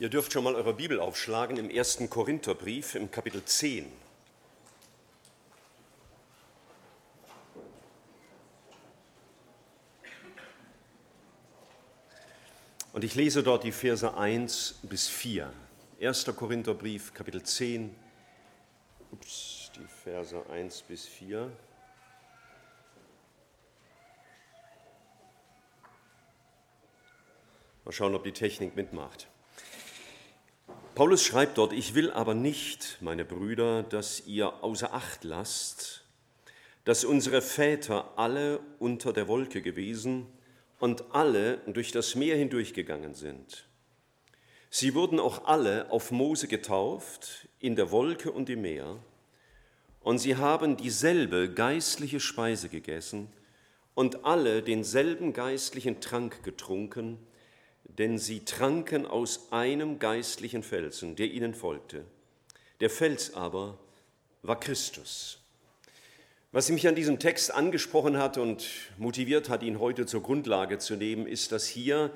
Ihr dürft schon mal eure Bibel aufschlagen im ersten Korintherbrief im Kapitel 10. Und ich lese dort die Verse 1 bis 4. 1. Korintherbrief, Kapitel 10. Ups, die Verse 1 bis 4. Mal schauen, ob die Technik mitmacht. Paulus schreibt dort, ich will aber nicht, meine Brüder, dass ihr außer Acht lasst, dass unsere Väter alle unter der Wolke gewesen und alle durch das Meer hindurchgegangen sind. Sie wurden auch alle auf Mose getauft, in der Wolke und im Meer, und sie haben dieselbe geistliche Speise gegessen und alle denselben geistlichen Trank getrunken, denn sie tranken aus einem geistlichen Felsen, der ihnen folgte. Der Fels aber war Christus. Was mich an diesem Text angesprochen hat und motiviert hat, ihn heute zur Grundlage zu nehmen, ist, dass hier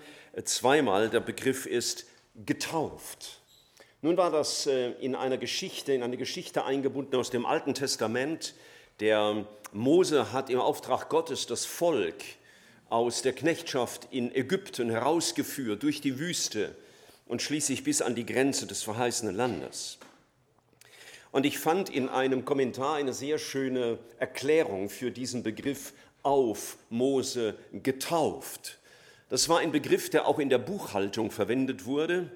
zweimal der Begriff ist getauft. Nun war das äh, in einer Geschichte, in eine Geschichte eingebunden aus dem Alten Testament. Der Mose hat im Auftrag Gottes das Volk aus der Knechtschaft in Ägypten herausgeführt durch die Wüste und schließlich bis an die Grenze des verheißenen Landes. Und ich fand in einem Kommentar eine sehr schöne Erklärung für diesen Begriff auf Mose getauft. Das war ein Begriff, der auch in der Buchhaltung verwendet wurde.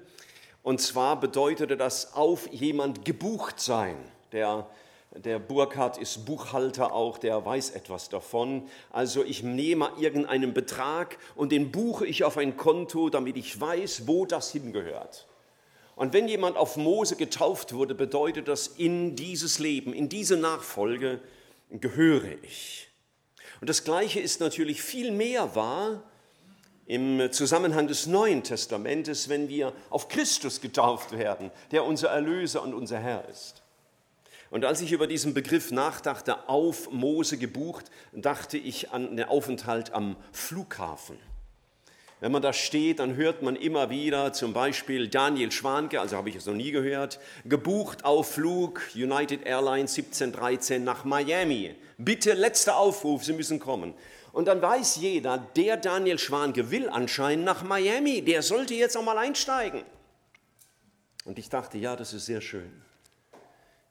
Und zwar bedeutete das auf jemand gebucht sein, der der Burkhardt ist Buchhalter auch, der weiß etwas davon. Also ich nehme irgendeinen Betrag und den buche ich auf ein Konto, damit ich weiß, wo das hingehört. Und wenn jemand auf Mose getauft wurde, bedeutet das, in dieses Leben, in diese Nachfolge gehöre ich. Und das Gleiche ist natürlich viel mehr wahr im Zusammenhang des Neuen Testamentes, wenn wir auf Christus getauft werden, der unser Erlöser und unser Herr ist. Und als ich über diesen Begriff nachdachte, auf Mose gebucht, dachte ich an den Aufenthalt am Flughafen. Wenn man da steht, dann hört man immer wieder zum Beispiel Daniel Schwanke, also habe ich es noch nie gehört, gebucht auf Flug United Airlines 1713 nach Miami. Bitte letzter Aufruf, Sie müssen kommen. Und dann weiß jeder, der Daniel Schwanke will anscheinend nach Miami, der sollte jetzt auch mal einsteigen. Und ich dachte, ja, das ist sehr schön.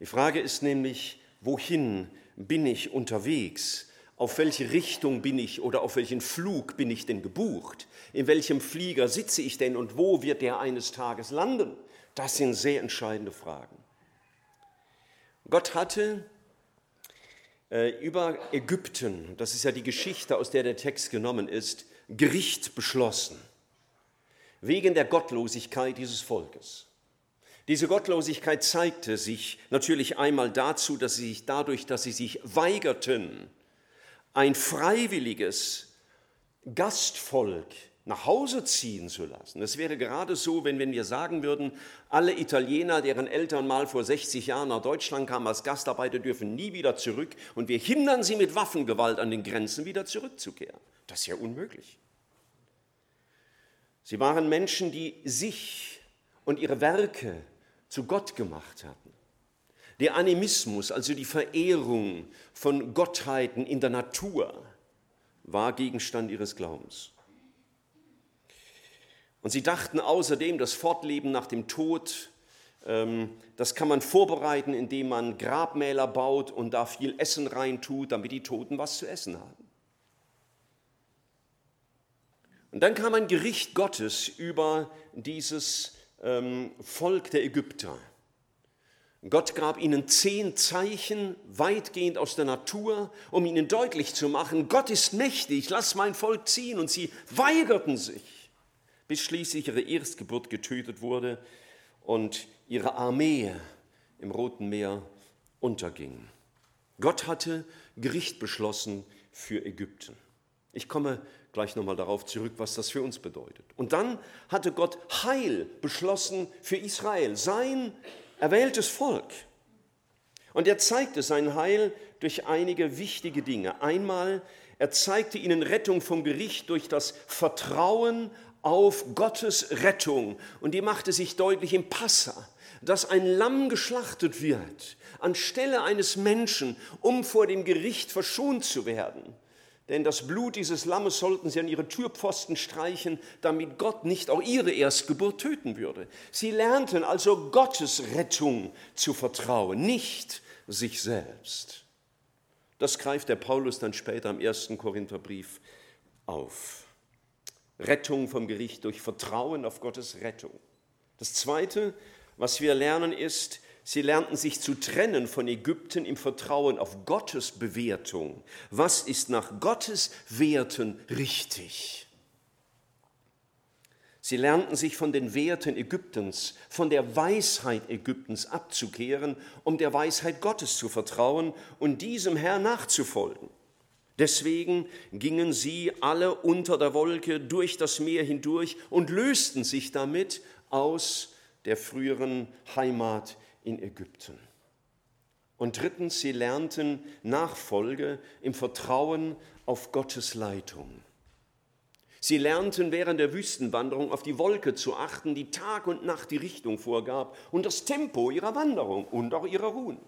Die Frage ist nämlich, wohin bin ich unterwegs? Auf welche Richtung bin ich oder auf welchen Flug bin ich denn gebucht? In welchem Flieger sitze ich denn und wo wird der eines Tages landen? Das sind sehr entscheidende Fragen. Gott hatte äh, über Ägypten, das ist ja die Geschichte, aus der der Text genommen ist, Gericht beschlossen, wegen der Gottlosigkeit dieses Volkes. Diese Gottlosigkeit zeigte sich natürlich einmal dazu, dass sie sich dadurch, dass sie sich weigerten, ein freiwilliges Gastvolk nach Hause ziehen zu lassen. Es wäre gerade so, wenn, wenn wir sagen würden, alle Italiener, deren Eltern mal vor 60 Jahren nach Deutschland kamen als Gastarbeiter, dürfen nie wieder zurück und wir hindern sie mit Waffengewalt an den Grenzen wieder zurückzukehren. Das ist ja unmöglich. Sie waren Menschen, die sich und ihre Werke zu Gott gemacht hatten. Der Animismus, also die Verehrung von Gottheiten in der Natur, war Gegenstand ihres Glaubens. Und sie dachten außerdem, das Fortleben nach dem Tod, ähm, das kann man vorbereiten, indem man Grabmäler baut und da viel Essen reintut, damit die Toten was zu essen haben. Und dann kam ein Gericht Gottes über dieses ähm, Volk der Ägypter. Gott gab ihnen zehn Zeichen weitgehend aus der Natur, um ihnen deutlich zu machen, Gott ist mächtig, lass mein Volk ziehen. Und sie weigerten sich, bis schließlich ihre Erstgeburt getötet wurde und ihre Armee im Roten Meer unterging. Gott hatte Gericht beschlossen für Ägypten. Ich komme gleich nochmal darauf zurück, was das für uns bedeutet. Und dann hatte Gott Heil beschlossen für Israel, sein erwähltes Volk. Und er zeigte sein Heil durch einige wichtige Dinge. Einmal, er zeigte ihnen Rettung vom Gericht durch das Vertrauen auf Gottes Rettung. Und die machte sich deutlich im Passa, dass ein Lamm geschlachtet wird anstelle eines Menschen, um vor dem Gericht verschont zu werden. Denn das Blut dieses Lammes sollten sie an ihre Türpfosten streichen, damit Gott nicht auch ihre Erstgeburt töten würde. Sie lernten also Gottes Rettung zu vertrauen, nicht sich selbst. Das greift der Paulus dann später im ersten Korintherbrief auf. Rettung vom Gericht durch Vertrauen auf Gottes Rettung. Das Zweite, was wir lernen, ist, Sie lernten sich zu trennen von Ägypten im Vertrauen auf Gottes Bewertung. Was ist nach Gottes Werten richtig? Sie lernten sich von den Werten Ägyptens, von der Weisheit Ägyptens abzukehren, um der Weisheit Gottes zu vertrauen und diesem Herr nachzufolgen. Deswegen gingen sie alle unter der Wolke durch das Meer hindurch und lösten sich damit aus der früheren Heimat in Ägypten. Und drittens, sie lernten Nachfolge im Vertrauen auf Gottes Leitung. Sie lernten während der Wüstenwanderung auf die Wolke zu achten, die Tag und Nacht die Richtung vorgab und das Tempo ihrer Wanderung und auch ihrer Ruhen.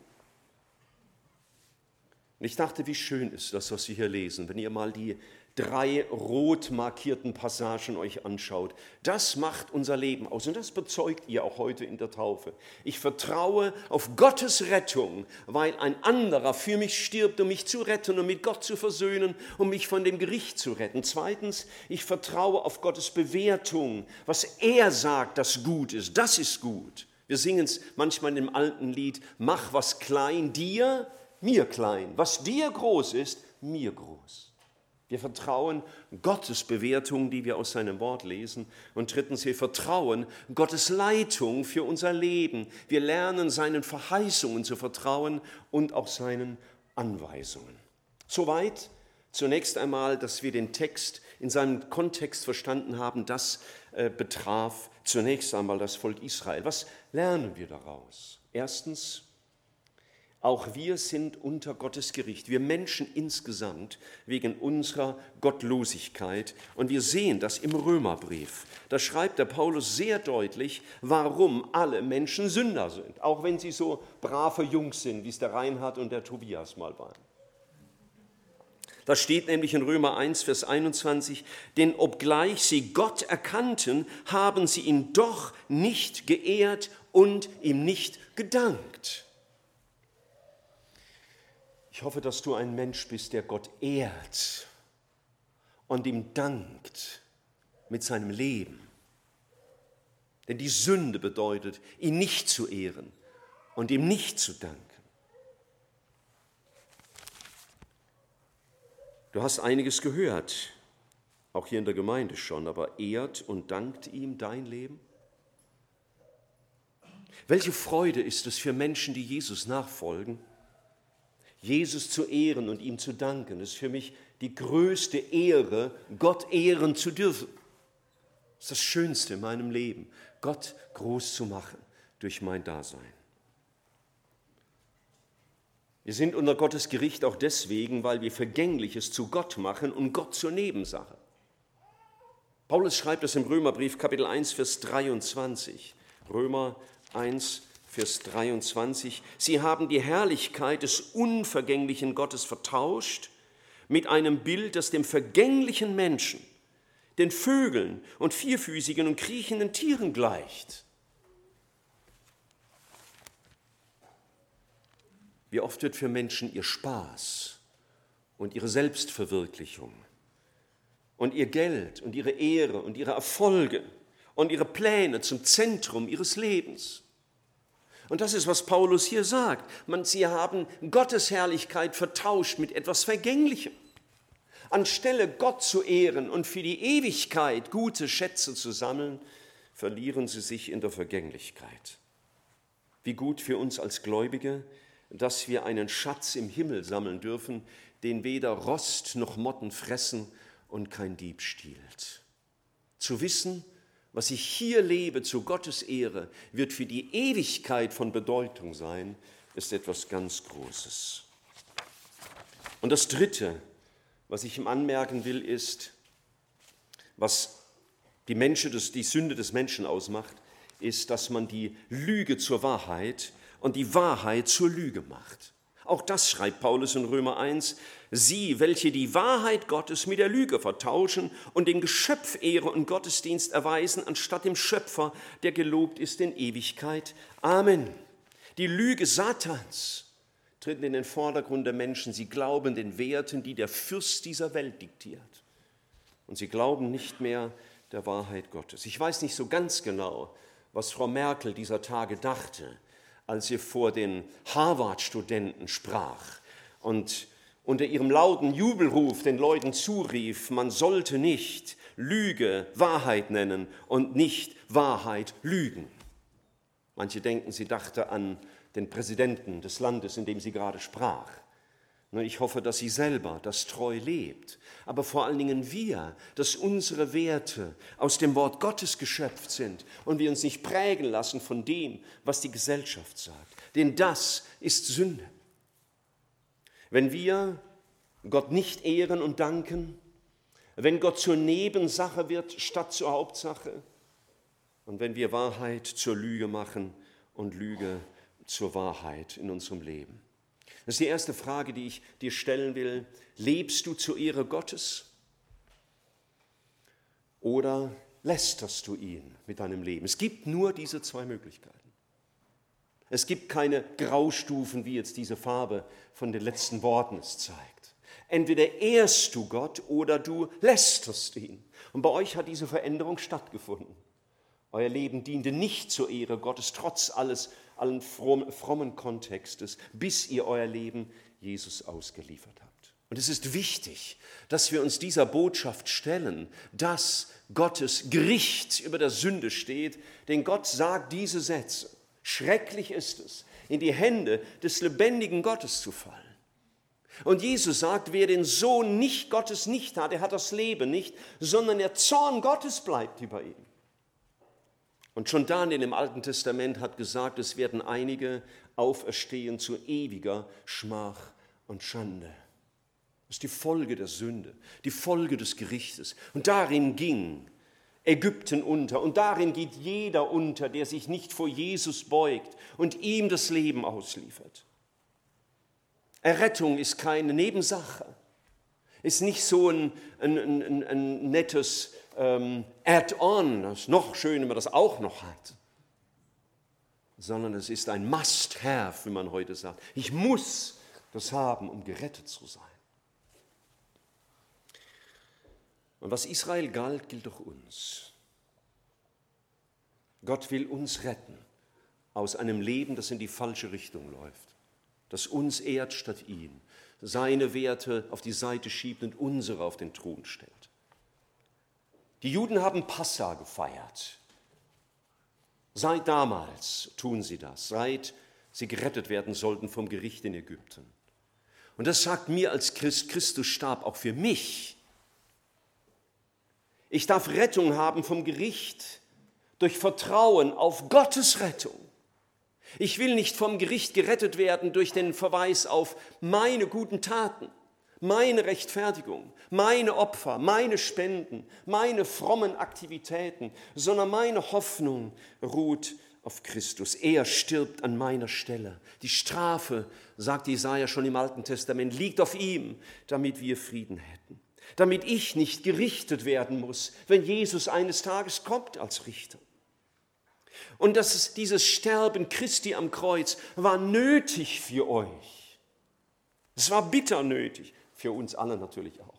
Und ich dachte, wie schön ist das, was wir hier lesen, wenn ihr mal die drei rot markierten Passagen euch anschaut. Das macht unser Leben aus und das bezeugt ihr auch heute in der Taufe. Ich vertraue auf Gottes Rettung, weil ein anderer für mich stirbt, um mich zu retten und mit Gott zu versöhnen, um mich von dem Gericht zu retten. Zweitens, ich vertraue auf Gottes Bewertung, was er sagt, das gut ist. Das ist gut. Wir singen es manchmal in dem alten Lied, mach was klein dir, mir klein. Was dir groß ist, mir groß. Wir vertrauen Gottes Bewertung, die wir aus seinem Wort lesen. Und drittens, wir vertrauen Gottes Leitung für unser Leben. Wir lernen seinen Verheißungen zu vertrauen und auch seinen Anweisungen. Soweit zunächst einmal, dass wir den Text in seinem Kontext verstanden haben. Das äh, betraf zunächst einmal das Volk Israel. Was lernen wir daraus? Erstens, auch wir sind unter Gottes Gericht, wir Menschen insgesamt, wegen unserer Gottlosigkeit. Und wir sehen das im Römerbrief. Da schreibt der Paulus sehr deutlich, warum alle Menschen Sünder sind, auch wenn sie so brave Jungs sind, wie es der Reinhard und der Tobias mal waren. Da steht nämlich in Römer 1, Vers 21, denn obgleich sie Gott erkannten, haben sie ihn doch nicht geehrt und ihm nicht gedankt. Ich hoffe, dass du ein Mensch bist, der Gott ehrt und ihm dankt mit seinem Leben. Denn die Sünde bedeutet, ihn nicht zu ehren und ihm nicht zu danken. Du hast einiges gehört, auch hier in der Gemeinde schon, aber ehrt und dankt ihm dein Leben? Welche Freude ist es für Menschen, die Jesus nachfolgen, Jesus zu ehren und ihm zu danken, ist für mich die größte Ehre, Gott ehren zu dürfen. Das ist das Schönste in meinem Leben, Gott groß zu machen durch mein Dasein. Wir sind unter Gottes Gericht auch deswegen, weil wir Vergängliches zu Gott machen und Gott zur Nebensache. Paulus schreibt es im Römerbrief Kapitel 1, Vers 23. Römer 1, Vers 23, sie haben die Herrlichkeit des unvergänglichen Gottes vertauscht mit einem Bild, das dem vergänglichen Menschen, den Vögeln und vierfüßigen und kriechenden Tieren gleicht. Wie oft wird für Menschen ihr Spaß und ihre Selbstverwirklichung und ihr Geld und ihre Ehre und ihre Erfolge und ihre Pläne zum Zentrum ihres Lebens. Und das ist, was Paulus hier sagt. Man, sie haben Gottes Herrlichkeit vertauscht mit etwas Vergänglichem. Anstelle Gott zu ehren und für die Ewigkeit gute Schätze zu sammeln, verlieren sie sich in der Vergänglichkeit. Wie gut für uns als Gläubige, dass wir einen Schatz im Himmel sammeln dürfen, den weder Rost noch Motten fressen und kein Dieb stiehlt. Zu wissen, was ich hier lebe zu Gottes Ehre, wird für die Ewigkeit von Bedeutung sein, ist etwas ganz Großes. Und das Dritte, was ich ihm anmerken will, ist, was die, Menschen, die Sünde des Menschen ausmacht, ist, dass man die Lüge zur Wahrheit und die Wahrheit zur Lüge macht. Auch das schreibt Paulus in Römer 1. Sie, welche die Wahrheit Gottes mit der Lüge vertauschen und dem Geschöpf Ehre und Gottesdienst erweisen, anstatt dem Schöpfer, der gelobt ist in Ewigkeit. Amen. Die Lüge Satans tritt in den Vordergrund der Menschen. Sie glauben den Werten, die der Fürst dieser Welt diktiert. Und sie glauben nicht mehr der Wahrheit Gottes. Ich weiß nicht so ganz genau, was Frau Merkel dieser Tage dachte, als sie vor den Harvard-Studenten sprach und unter ihrem lauten Jubelruf den Leuten zurief, man sollte nicht Lüge Wahrheit nennen und nicht Wahrheit lügen. Manche denken, sie dachte an den Präsidenten des Landes, in dem sie gerade sprach. Ich hoffe, dass sie selber das treu lebt, aber vor allen Dingen wir, dass unsere Werte aus dem Wort Gottes geschöpft sind und wir uns nicht prägen lassen von dem, was die Gesellschaft sagt. Denn das ist Sünde. Wenn wir Gott nicht ehren und danken, wenn Gott zur Nebensache wird statt zur Hauptsache und wenn wir Wahrheit zur Lüge machen und Lüge zur Wahrheit in unserem Leben. Das ist die erste Frage, die ich dir stellen will. Lebst du zur Ehre Gottes? Oder lästerst du ihn mit deinem Leben? Es gibt nur diese zwei Möglichkeiten. Es gibt keine Graustufen, wie jetzt diese Farbe von den letzten Worten es zeigt. Entweder ehrst du Gott oder du lästerst ihn. Und bei euch hat diese Veränderung stattgefunden. Euer Leben diente nicht zur Ehre Gottes, trotz alles allen frommen Kontextes, bis ihr euer Leben Jesus ausgeliefert habt. Und es ist wichtig, dass wir uns dieser Botschaft stellen, dass Gottes Gericht über der Sünde steht, denn Gott sagt diese Sätze. Schrecklich ist es, in die Hände des lebendigen Gottes zu fallen. Und Jesus sagt, wer den Sohn nicht Gottes nicht hat, er hat das Leben nicht, sondern der Zorn Gottes bleibt über ihm. Und schon Daniel im Alten Testament hat gesagt, es werden einige auferstehen zu ewiger Schmach und Schande. Das ist die Folge der Sünde, die Folge des Gerichtes. Und darin ging Ägypten unter. Und darin geht jeder unter, der sich nicht vor Jesus beugt und ihm das Leben ausliefert. Errettung ist keine Nebensache, ist nicht so ein, ein, ein, ein nettes ähm, Add-on, das ist noch schön, wenn man das auch noch hat, sondern es ist ein Must-Have, wie man heute sagt. Ich muss das haben, um gerettet zu sein. Und was Israel galt, gilt auch uns. Gott will uns retten aus einem Leben, das in die falsche Richtung läuft, das uns ehrt statt ihn, seine Werte auf die Seite schiebt und unsere auf den Thron stellt. Die Juden haben Passa gefeiert. Seit damals tun sie das, seit sie gerettet werden sollten vom Gericht in Ägypten. Und das sagt mir als Christ, Christus starb auch für mich. Ich darf Rettung haben vom Gericht durch Vertrauen auf Gottes Rettung. Ich will nicht vom Gericht gerettet werden durch den Verweis auf meine guten Taten meine Rechtfertigung, meine Opfer, meine Spenden, meine frommen Aktivitäten, sondern meine Hoffnung ruht auf Christus. Er stirbt an meiner Stelle. Die Strafe, sagt Jesaja schon im Alten Testament, liegt auf ihm, damit wir Frieden hätten. Damit ich nicht gerichtet werden muss, wenn Jesus eines Tages kommt als Richter. Und dass dieses Sterben Christi am Kreuz war nötig für euch. Es war bitter nötig für uns alle natürlich auch.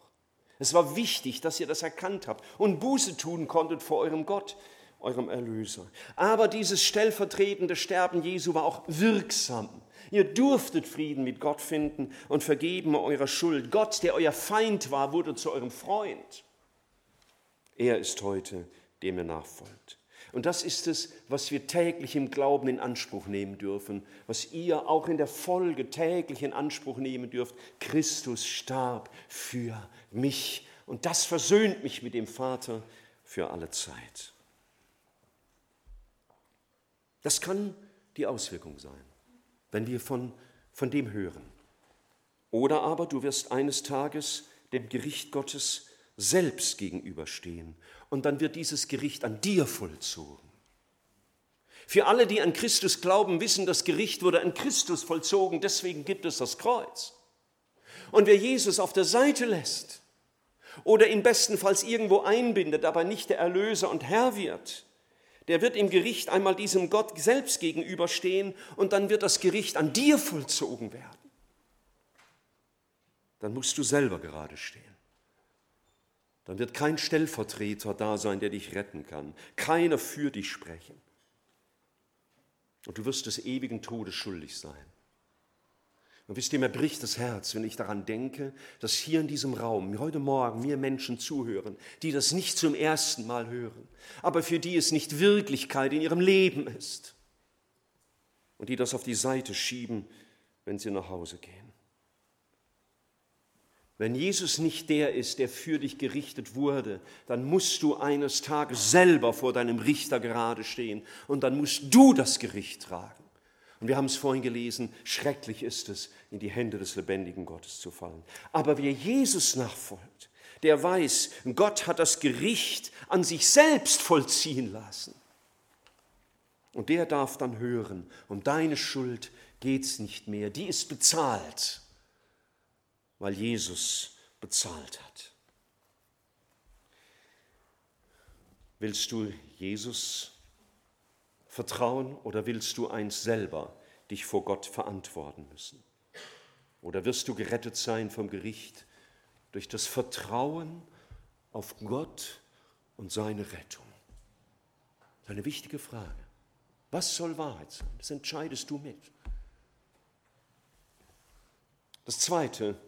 Es war wichtig, dass ihr das erkannt habt und Buße tun konntet vor eurem Gott, eurem Erlöser. Aber dieses stellvertretende Sterben Jesu war auch wirksam. Ihr durftet Frieden mit Gott finden und vergeben eurer Schuld. Gott, der euer Feind war, wurde zu eurem Freund. Er ist heute, dem ihr nachfolgt. Und das ist es, was wir täglich im Glauben in Anspruch nehmen dürfen, was ihr auch in der Folge täglich in Anspruch nehmen dürft. Christus starb für mich und das versöhnt mich mit dem Vater für alle Zeit. Das kann die Auswirkung sein, wenn wir von, von dem hören. Oder aber du wirst eines Tages dem Gericht Gottes selbst gegenüberstehen und dann wird dieses Gericht an dir vollzogen. Für alle, die an Christus glauben, wissen, das Gericht wurde an Christus vollzogen, deswegen gibt es das Kreuz. Und wer Jesus auf der Seite lässt oder ihn bestenfalls irgendwo einbindet, aber nicht der Erlöser und Herr wird, der wird im Gericht einmal diesem Gott selbst gegenüberstehen und dann wird das Gericht an dir vollzogen werden. Dann musst du selber gerade stehen. Dann wird kein Stellvertreter da sein, der dich retten kann. Keiner für dich sprechen. Und du wirst des ewigen Todes schuldig sein. Und wisst ihr, mir bricht das Herz, wenn ich daran denke, dass hier in diesem Raum heute Morgen mir Menschen zuhören, die das nicht zum ersten Mal hören, aber für die es nicht Wirklichkeit in ihrem Leben ist und die das auf die Seite schieben, wenn sie nach Hause gehen. Wenn Jesus nicht der ist, der für dich gerichtet wurde, dann musst du eines Tages selber vor deinem Richter gerade stehen und dann musst du das Gericht tragen. Und wir haben es vorhin gelesen, schrecklich ist es, in die Hände des lebendigen Gottes zu fallen. Aber wer Jesus nachfolgt, der weiß, Gott hat das Gericht an sich selbst vollziehen lassen. Und der darf dann hören, um deine Schuld geht es nicht mehr, die ist bezahlt, weil Jesus bezahlt hat. Willst du Jesus vertrauen oder willst du eins selber dich vor Gott verantworten müssen? Oder wirst du gerettet sein vom Gericht durch das Vertrauen auf Gott und seine Rettung? Das ist eine wichtige Frage. Was soll Wahrheit sein? Das entscheidest du mit. Das Zweite,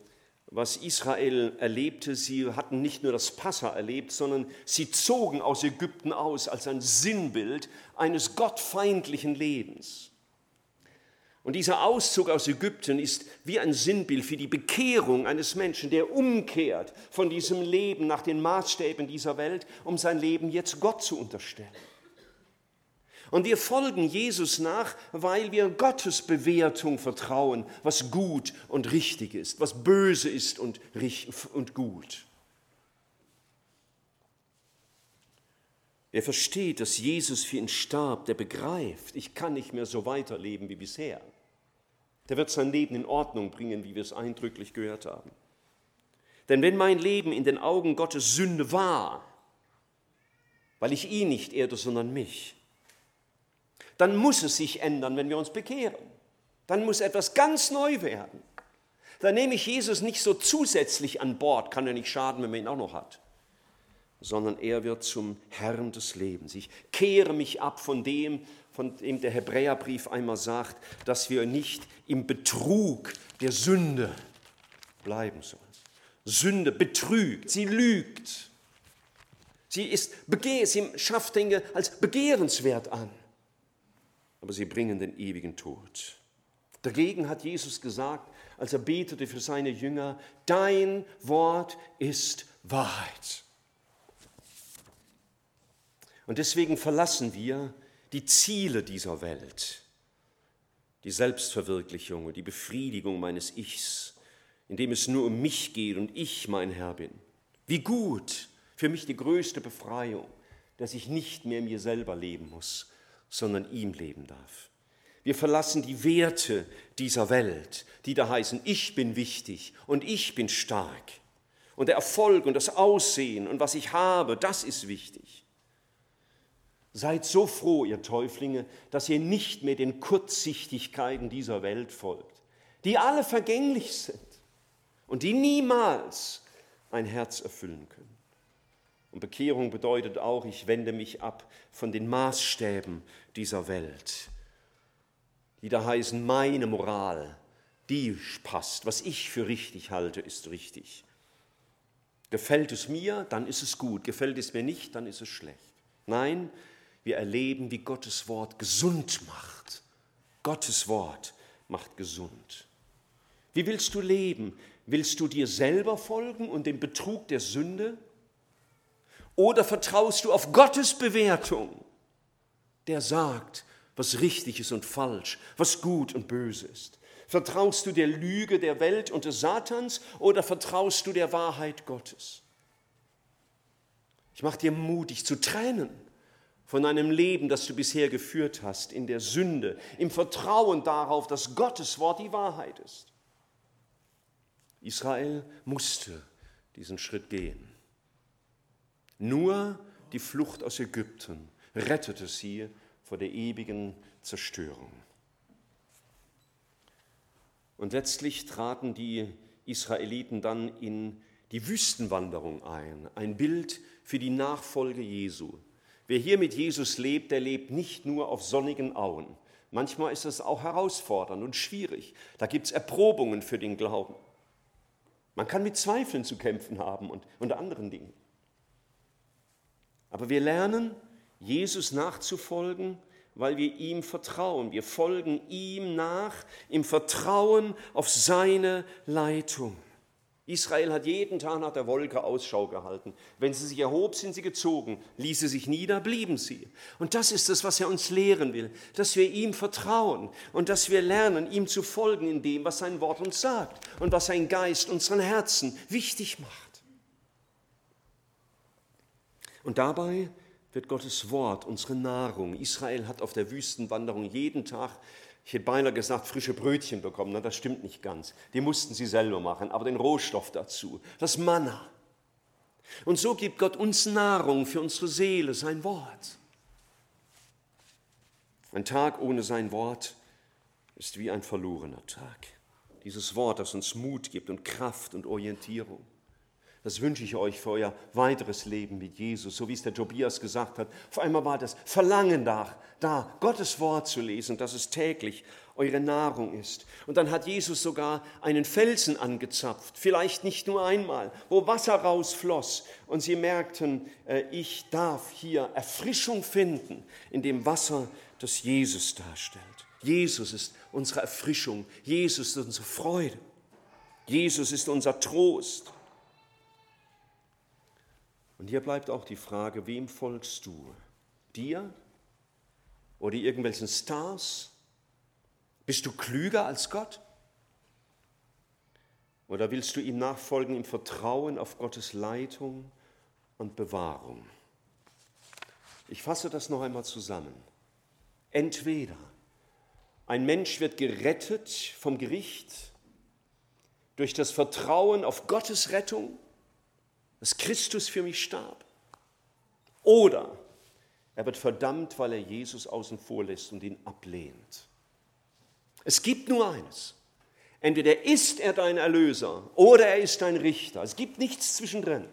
was Israel erlebte, sie hatten nicht nur das Passa erlebt, sondern sie zogen aus Ägypten aus als ein Sinnbild eines gottfeindlichen Lebens. Und dieser Auszug aus Ägypten ist wie ein Sinnbild für die Bekehrung eines Menschen, der umkehrt von diesem Leben nach den Maßstäben dieser Welt, um sein Leben jetzt Gott zu unterstellen. Und wir folgen Jesus nach, weil wir Gottes Bewertung vertrauen, was gut und richtig ist, was böse ist und, und gut. Wer versteht, dass Jesus für ihn starb, der begreift, ich kann nicht mehr so weiterleben wie bisher. Der wird sein Leben in Ordnung bringen, wie wir es eindrücklich gehört haben. Denn wenn mein Leben in den Augen Gottes Sünde war, weil ich ihn nicht ehrte, sondern mich, dann muss es sich ändern, wenn wir uns bekehren. Dann muss etwas ganz neu werden. Dann nehme ich Jesus nicht so zusätzlich an Bord, kann ja nicht schaden, wenn man ihn auch noch hat, sondern er wird zum Herrn des Lebens. Ich kehre mich ab von dem, von dem der Hebräerbrief einmal sagt, dass wir nicht im Betrug der Sünde bleiben sollen. Sünde betrügt, sie lügt. Sie, ist, sie schafft Dinge als begehrenswert an aber sie bringen den ewigen Tod. Dagegen hat Jesus gesagt, als er betete für seine Jünger, dein Wort ist Wahrheit. Und deswegen verlassen wir die Ziele dieser Welt, die Selbstverwirklichung und die Befriedigung meines Ichs, indem es nur um mich geht und ich mein Herr bin. Wie gut, für mich die größte Befreiung, dass ich nicht mehr mir selber leben muss, sondern ihm leben darf. Wir verlassen die Werte dieser Welt, die da heißen, ich bin wichtig und ich bin stark. Und der Erfolg und das Aussehen und was ich habe, das ist wichtig. Seid so froh, ihr Täuflinge, dass ihr nicht mehr den Kurzsichtigkeiten dieser Welt folgt, die alle vergänglich sind und die niemals ein Herz erfüllen können. Und Bekehrung bedeutet auch, ich wende mich ab von den Maßstäben dieser Welt, die da heißen, meine Moral, die passt. Was ich für richtig halte, ist richtig. Gefällt es mir, dann ist es gut. Gefällt es mir nicht, dann ist es schlecht. Nein, wir erleben, wie Gottes Wort gesund macht. Gottes Wort macht gesund. Wie willst du leben? Willst du dir selber folgen und dem Betrug der Sünde? Oder vertraust du auf Gottes Bewertung, der sagt, was richtig ist und falsch, was gut und böse ist? Vertraust du der Lüge der Welt und des Satans oder vertraust du der Wahrheit Gottes? Ich mache dir mutig zu trennen von einem Leben, das du bisher geführt hast, in der Sünde, im Vertrauen darauf, dass Gottes Wort die Wahrheit ist. Israel musste diesen Schritt gehen. Nur die Flucht aus Ägypten rettete sie vor der ewigen Zerstörung. Und letztlich traten die Israeliten dann in die Wüstenwanderung ein, ein Bild für die Nachfolge Jesu. Wer hier mit Jesus lebt, der lebt nicht nur auf sonnigen Auen. Manchmal ist es auch herausfordernd und schwierig. Da gibt es Erprobungen für den Glauben. Man kann mit Zweifeln zu kämpfen haben und, und anderen Dingen. Aber wir lernen, Jesus nachzufolgen, weil wir ihm vertrauen. Wir folgen ihm nach im Vertrauen auf seine Leitung. Israel hat jeden Tag nach der Wolke Ausschau gehalten. Wenn sie sich erhob, sind sie gezogen. Ließ sie sich nieder, blieben sie. Und das ist es, was er uns lehren will, dass wir ihm vertrauen und dass wir lernen, ihm zu folgen in dem, was sein Wort uns sagt und was sein Geist unseren Herzen wichtig macht. Und dabei wird Gottes Wort unsere Nahrung. Israel hat auf der Wüstenwanderung jeden Tag ich hätte beinahe gesagt, frische Brötchen bekommen. Na, das stimmt nicht ganz. Die mussten sie selber machen, aber den Rohstoff dazu, das Manna. Und so gibt Gott uns Nahrung für unsere Seele, sein Wort. Ein Tag ohne sein Wort ist wie ein verlorener Tag. Dieses Wort, das uns Mut gibt und Kraft und Orientierung. Das wünsche ich euch für euer weiteres Leben mit Jesus, so wie es der Tobias gesagt hat. Vor einmal war das Verlangen nach, da Gottes Wort zu lesen, dass es täglich eure Nahrung ist. Und dann hat Jesus sogar einen Felsen angezapft, vielleicht nicht nur einmal, wo Wasser rausfloss. Und sie merkten, äh, ich darf hier Erfrischung finden in dem Wasser, das Jesus darstellt. Jesus ist unsere Erfrischung, Jesus ist unsere Freude, Jesus ist unser Trost. Und hier bleibt auch die Frage, wem folgst du? Dir oder irgendwelchen Stars? Bist du klüger als Gott? Oder willst du ihm nachfolgen im Vertrauen auf Gottes Leitung und Bewahrung? Ich fasse das noch einmal zusammen. Entweder ein Mensch wird gerettet vom Gericht durch das Vertrauen auf Gottes Rettung dass Christus für mich starb. Oder er wird verdammt, weil er Jesus außen vor lässt und ihn ablehnt. Es gibt nur eines. Entweder ist er dein Erlöser oder er ist dein Richter. Es gibt nichts zwischendrin.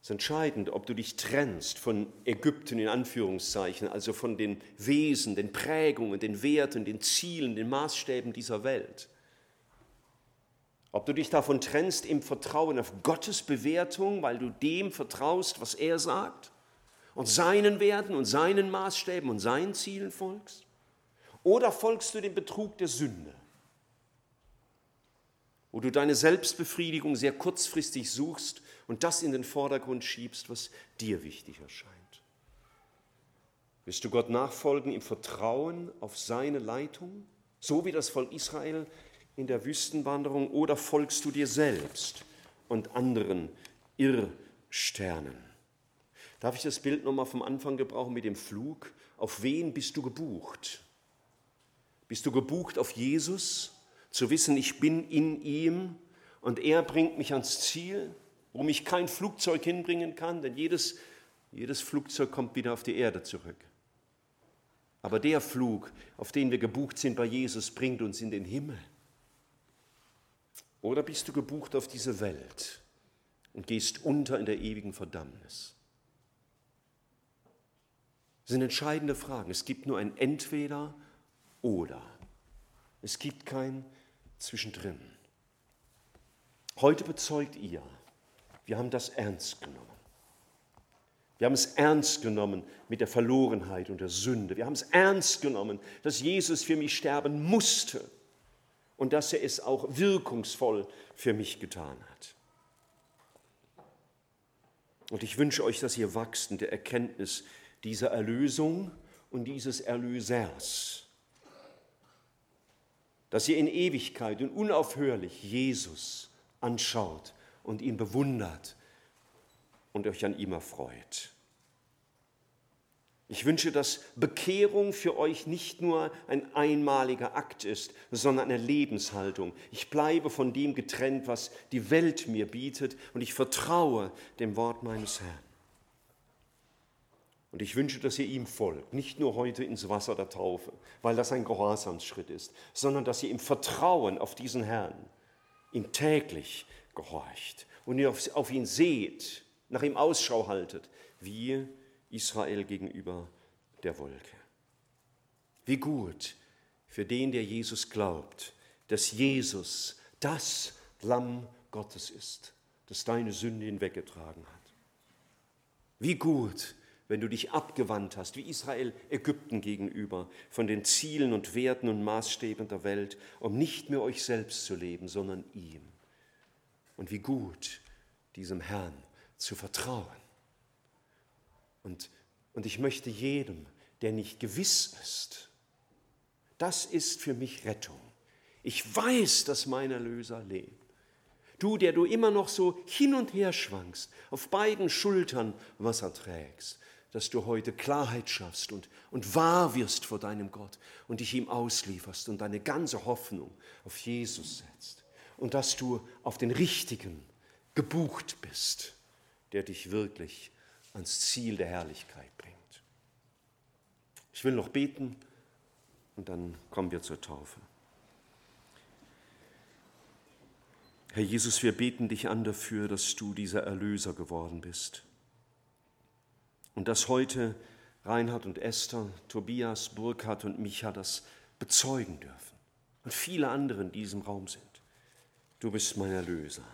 Es ist entscheidend, ob du dich trennst von Ägypten in Anführungszeichen, also von den Wesen, den Prägungen, den Werten, den Zielen, den Maßstäben dieser Welt. Ob du dich davon trennst im Vertrauen auf Gottes Bewertung, weil du dem vertraust, was er sagt und seinen Werten und seinen Maßstäben und seinen Zielen folgst, oder folgst du dem Betrug der Sünde, wo du deine Selbstbefriedigung sehr kurzfristig suchst und das in den Vordergrund schiebst, was dir wichtig erscheint. Wirst du Gott nachfolgen im Vertrauen auf seine Leitung, so wie das Volk Israel in der Wüstenwanderung oder folgst du dir selbst und anderen Irrsternen? Darf ich das Bild nochmal vom Anfang gebrauchen mit dem Flug? Auf wen bist du gebucht? Bist du gebucht auf Jesus, zu wissen, ich bin in ihm und er bringt mich ans Ziel, wo mich kein Flugzeug hinbringen kann, denn jedes, jedes Flugzeug kommt wieder auf die Erde zurück. Aber der Flug, auf den wir gebucht sind bei Jesus, bringt uns in den Himmel. Oder bist du gebucht auf diese Welt und gehst unter in der ewigen Verdammnis? Das sind entscheidende Fragen. Es gibt nur ein Entweder oder. Es gibt kein Zwischendrin. Heute bezeugt ihr, wir haben das ernst genommen. Wir haben es ernst genommen mit der Verlorenheit und der Sünde. Wir haben es ernst genommen, dass Jesus für mich sterben musste und dass er es auch wirkungsvoll für mich getan hat. Und ich wünsche euch, dass ihr der Erkenntnis dieser Erlösung und dieses Erlösers. Dass ihr in Ewigkeit und unaufhörlich Jesus anschaut und ihn bewundert und euch an ihm erfreut. Ich wünsche, dass Bekehrung für euch nicht nur ein einmaliger Akt ist, sondern eine Lebenshaltung. Ich bleibe von dem getrennt, was die Welt mir bietet, und ich vertraue dem Wort meines Herrn. Und ich wünsche, dass ihr ihm folgt, nicht nur heute ins Wasser der Taufe, weil das ein Gehorsamsschritt ist, sondern dass ihr im Vertrauen auf diesen Herrn ihm täglich gehorcht und ihr auf ihn seht, nach ihm Ausschau haltet, wie Israel gegenüber der Wolke. Wie gut für den, der Jesus glaubt, dass Jesus das Lamm Gottes ist, das deine Sünde hinweggetragen hat. Wie gut, wenn du dich abgewandt hast, wie Israel Ägypten gegenüber, von den Zielen und Werten und Maßstäben der Welt, um nicht mehr euch selbst zu leben, sondern ihm. Und wie gut, diesem Herrn zu vertrauen und, und ich möchte jedem, der nicht gewiss ist, das ist für mich Rettung. Ich weiß, dass mein Erlöser lebt. Du, der du immer noch so hin und her schwankst, auf beiden Schultern Wasser trägst, dass du heute Klarheit schaffst und, und wahr wirst vor deinem Gott und dich ihm auslieferst und deine ganze Hoffnung auf Jesus setzt und dass du auf den Richtigen gebucht bist, der dich wirklich ans Ziel der Herrlichkeit bringt. Ich will noch beten und dann kommen wir zur Taufe. Herr Jesus, wir beten dich an dafür, dass du dieser Erlöser geworden bist. Und dass heute Reinhard und Esther, Tobias, Burkhard und Micha das bezeugen dürfen. Und viele andere in diesem Raum sind. Du bist mein Erlöser.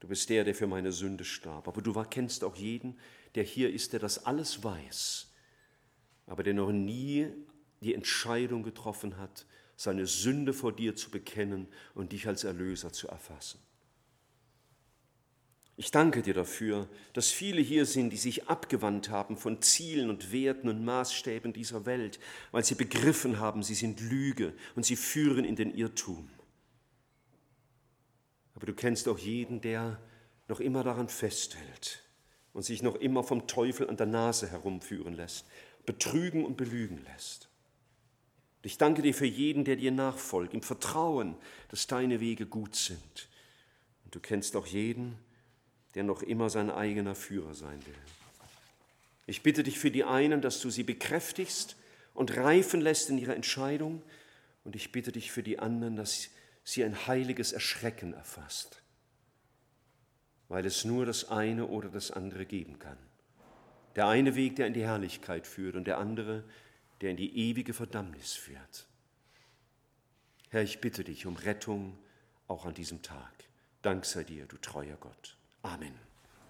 Du bist der, der für meine Sünde starb. Aber du kennst auch jeden, der hier ist, der das alles weiß, aber der noch nie die Entscheidung getroffen hat, seine Sünde vor dir zu bekennen und dich als Erlöser zu erfassen. Ich danke dir dafür, dass viele hier sind, die sich abgewandt haben von Zielen und Werten und Maßstäben dieser Welt, weil sie begriffen haben, sie sind Lüge und sie führen in den Irrtum. Aber du kennst auch jeden, der noch immer daran festhält, und sich noch immer vom Teufel an der Nase herumführen lässt, betrügen und belügen lässt. Ich danke dir für jeden, der dir nachfolgt, im Vertrauen, dass deine Wege gut sind. Und du kennst auch jeden, der noch immer sein eigener Führer sein will. Ich bitte dich für die einen, dass du sie bekräftigst und reifen lässt in ihrer Entscheidung. Und ich bitte dich für die anderen, dass sie ein heiliges Erschrecken erfasst weil es nur das eine oder das andere geben kann. Der eine Weg, der in die Herrlichkeit führt und der andere, der in die ewige Verdammnis führt. Herr, ich bitte dich um Rettung auch an diesem Tag. Dank sei dir, du treuer Gott. Amen.